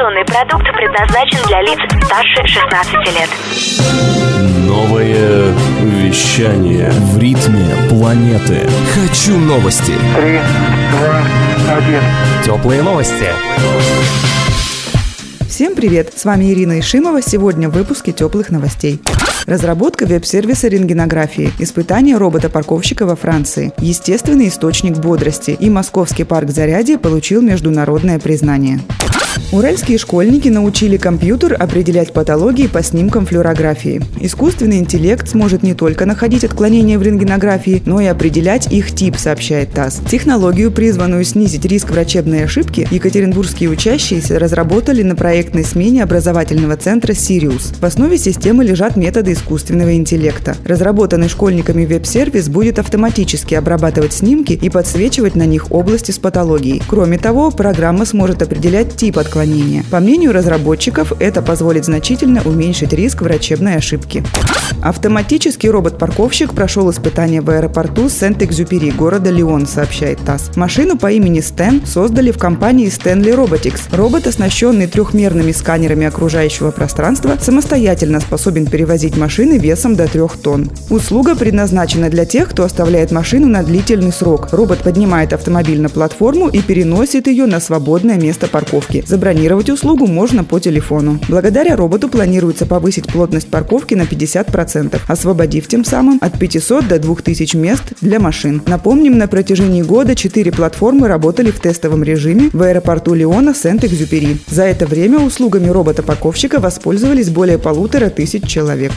Информационный продукт предназначен для лиц старше 16 лет. Новое вещание в ритме планеты. Хочу новости. Три, два, один. Теплые новости. Всем привет! С вами Ирина Ишимова. Сегодня в выпуске теплых новостей. Разработка веб-сервиса рентгенографии, испытание робота-парковщика во Франции, естественный источник бодрости и Московский парк Зарядье получил международное признание. Уральские школьники научили компьютер определять патологии по снимкам флюорографии. Искусственный интеллект сможет не только находить отклонения в рентгенографии, но и определять их тип, сообщает ТАСС. Технологию, призванную снизить риск врачебной ошибки, екатеринбургские учащиеся разработали на проектной смене образовательного центра «Сириус». В основе системы лежат методы искусственного интеллекта. Разработанный школьниками веб-сервис будет автоматически обрабатывать снимки и подсвечивать на них области с патологией. Кроме того, программа сможет определять тип отклонения. По мнению разработчиков, это позволит значительно уменьшить риск врачебной ошибки. Автоматический робот-парковщик прошел испытание в аэропорту Сент-Экзюпери города Лион, сообщает ТАСС. Машину по имени Стэн создали в компании Stanley Robotics. Робот, оснащенный трехмерными сканерами окружающего пространства, самостоятельно способен перевозить машины весом до 3 тонн. Услуга предназначена для тех, кто оставляет машину на длительный срок. Робот поднимает автомобиль на платформу и переносит ее на свободное место парковки. Забронировать услугу можно по телефону. Благодаря роботу планируется повысить плотность парковки на 50%, освободив тем самым от 500 до 2000 мест для машин. Напомним, на протяжении года четыре платформы работали в тестовом режиме в аэропорту Леона Сент-Экзюпери. За это время услугами робота-парковщика воспользовались более полутора тысяч человек.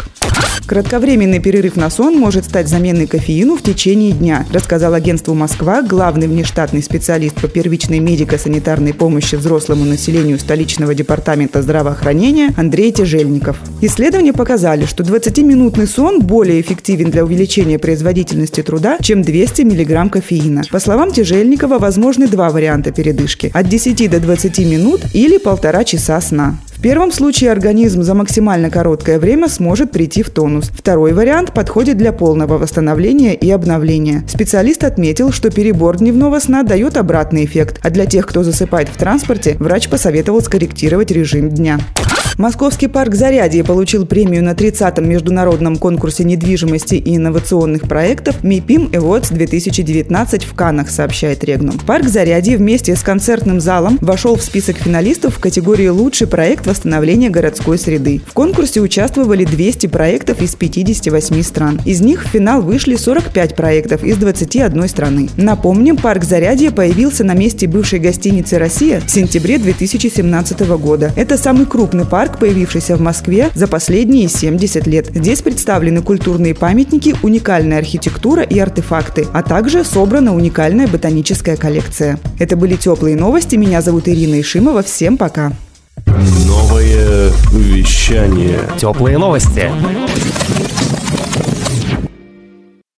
Кратковременный перерыв на сон может стать заменой кофеину в течение дня, рассказал агентству «Москва» главный внештатный специалист по первичной медико-санитарной помощи взрослому населению столичного департамента здравоохранения Андрей Тяжельников. Исследования показали, что 20-минутный сон более эффективен для увеличения производительности труда, чем 200 мг кофеина. По словам Тяжельникова, возможны два варианта передышки – от 10 до 20 минут или полтора часа сна. В первом случае организм за максимально короткое время сможет прийти в тонус. Второй вариант подходит для полного восстановления и обновления. Специалист отметил, что перебор дневного сна дает обратный эффект, а для тех, кто засыпает в транспорте, врач посоветовал скорректировать режим дня. Московский парк Зарядье получил премию на 30-м международном конкурсе недвижимости и инновационных проектов МИПИМ Awards 2019 в Канах, сообщает Регнум. Парк Зарядье вместе с концертным залом вошел в список финалистов в категории «Лучший проект восстановления городской среды». В конкурсе участвовали 200 проектов из 58 стран. Из них в финал вышли 45 проектов из 21 страны. Напомним, парк Зарядье появился на месте бывшей гостиницы «Россия» в сентябре 2017 года. Это самый крупный парк появившийся в Москве за последние 70 лет. Здесь представлены культурные памятники, уникальная архитектура и артефакты, а также собрана уникальная ботаническая коллекция. Это были теплые новости. Меня зовут Ирина Ишимова. Всем пока. Новое вещание. Теплые новости.